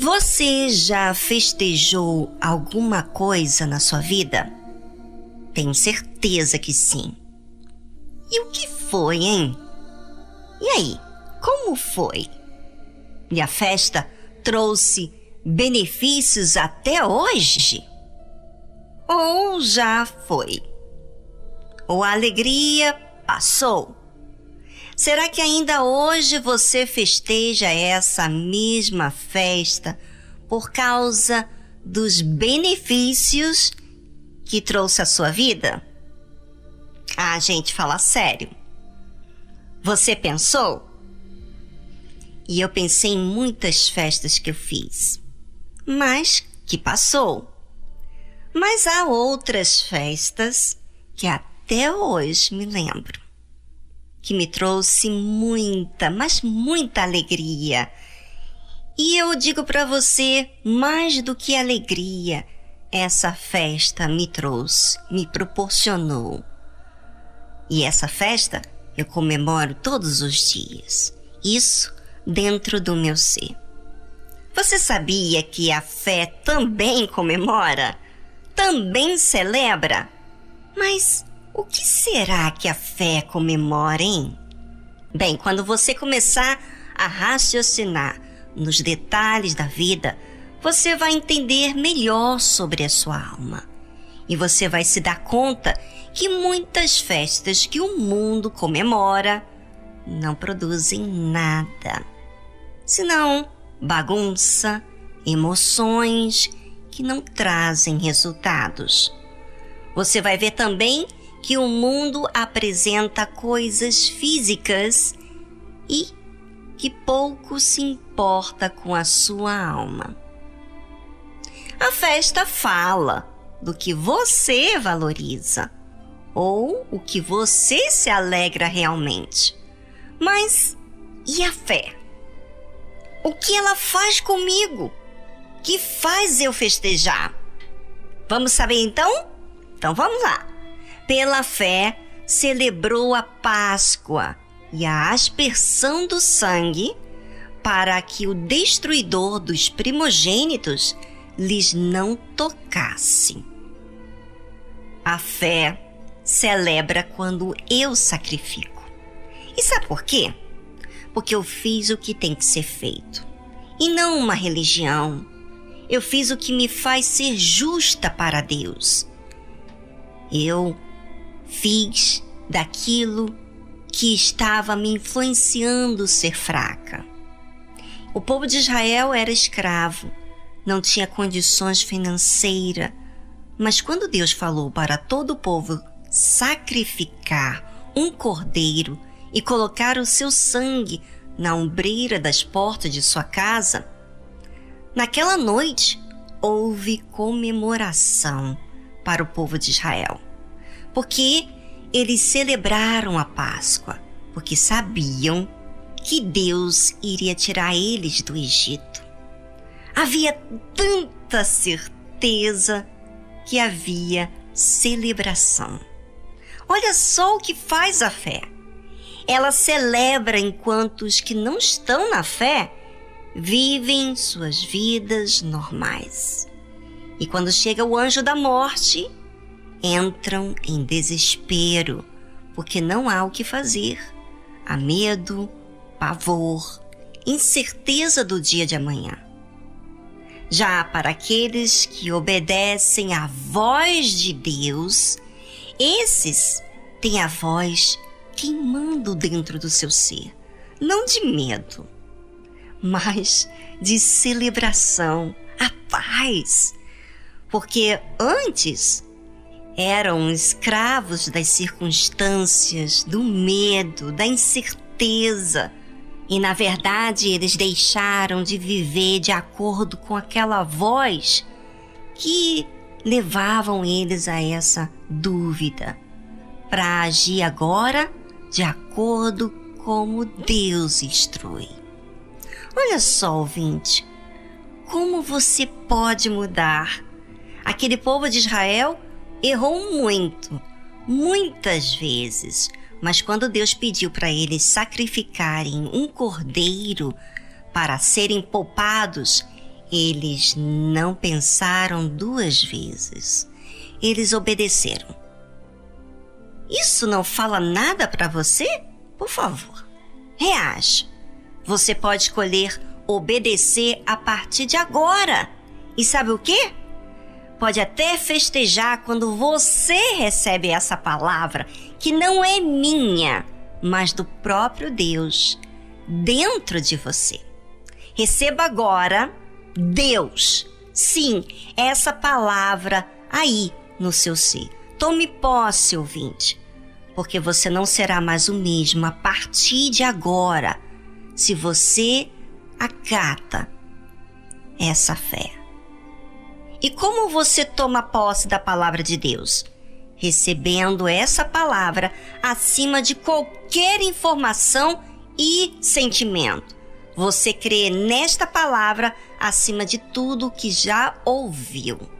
Você já festejou alguma coisa na sua vida? Tenho certeza que sim. E o que foi, hein? E aí, como foi? E a festa trouxe benefícios até hoje? Ou já foi? Ou a alegria passou? Será que ainda hoje você festeja essa mesma festa por causa dos benefícios que trouxe à sua vida? Ah, gente, fala sério. Você pensou? E eu pensei em muitas festas que eu fiz, mas que passou. Mas há outras festas que até hoje me lembro que me trouxe muita, mas muita alegria. E eu digo para você, mais do que alegria, essa festa me trouxe, me proporcionou. E essa festa eu comemoro todos os dias. Isso dentro do meu ser. Você sabia que a fé também comemora? Também celebra? Mas o que será que a fé comemora, hein? Bem, quando você começar a raciocinar nos detalhes da vida, você vai entender melhor sobre a sua alma. E você vai se dar conta que muitas festas que o mundo comemora não produzem nada. Senão bagunça, emoções que não trazem resultados. Você vai ver também que o mundo apresenta coisas físicas e que pouco se importa com a sua alma. A festa fala do que você valoriza ou o que você se alegra realmente. Mas e a fé? O que ela faz comigo? Que faz eu festejar? Vamos saber então? Então vamos lá pela fé, celebrou a Páscoa e a aspersão do sangue para que o destruidor dos primogênitos lhes não tocasse. A fé celebra quando eu sacrifico. E sabe por quê? Porque eu fiz o que tem que ser feito. E não uma religião. Eu fiz o que me faz ser justa para Deus. Eu fiz daquilo que estava me influenciando ser fraca. O povo de Israel era escravo, não tinha condições financeiras, mas quando Deus falou para todo o povo sacrificar um cordeiro e colocar o seu sangue na ombreira das portas de sua casa, naquela noite houve comemoração para o povo de Israel porque eles celebraram a Páscoa, porque sabiam que Deus iria tirar eles do Egito. Havia tanta certeza que havia celebração. Olha só o que faz a fé. Ela celebra enquanto os que não estão na fé vivem suas vidas normais. E quando chega o anjo da morte, entram em desespero, porque não há o que fazer. Há medo, pavor, incerteza do dia de amanhã. Já para aqueles que obedecem à voz de Deus, esses têm a voz queimando dentro do seu ser, não de medo, mas de celebração, a paz. Porque antes eram escravos das circunstâncias, do medo, da incerteza. E na verdade eles deixaram de viver de acordo com aquela voz que levavam eles a essa dúvida, para agir agora de acordo como Deus instrui. Olha só, ouvinte, como você pode mudar? Aquele povo de Israel errou muito, muitas vezes, mas quando Deus pediu para eles sacrificarem um cordeiro para serem poupados, Eles não pensaram duas vezes. Eles obedeceram. Isso não fala nada para você? Por favor, reaja. Você pode escolher obedecer a partir de agora. E sabe o que? Pode até festejar quando você recebe essa palavra, que não é minha, mas do próprio Deus, dentro de você. Receba agora Deus. Sim, essa palavra aí no seu ser. Tome posse, ouvinte, porque você não será mais o mesmo a partir de agora, se você acata essa fé. E como você toma posse da palavra de Deus? Recebendo essa palavra acima de qualquer informação e sentimento. Você crê nesta palavra acima de tudo que já ouviu.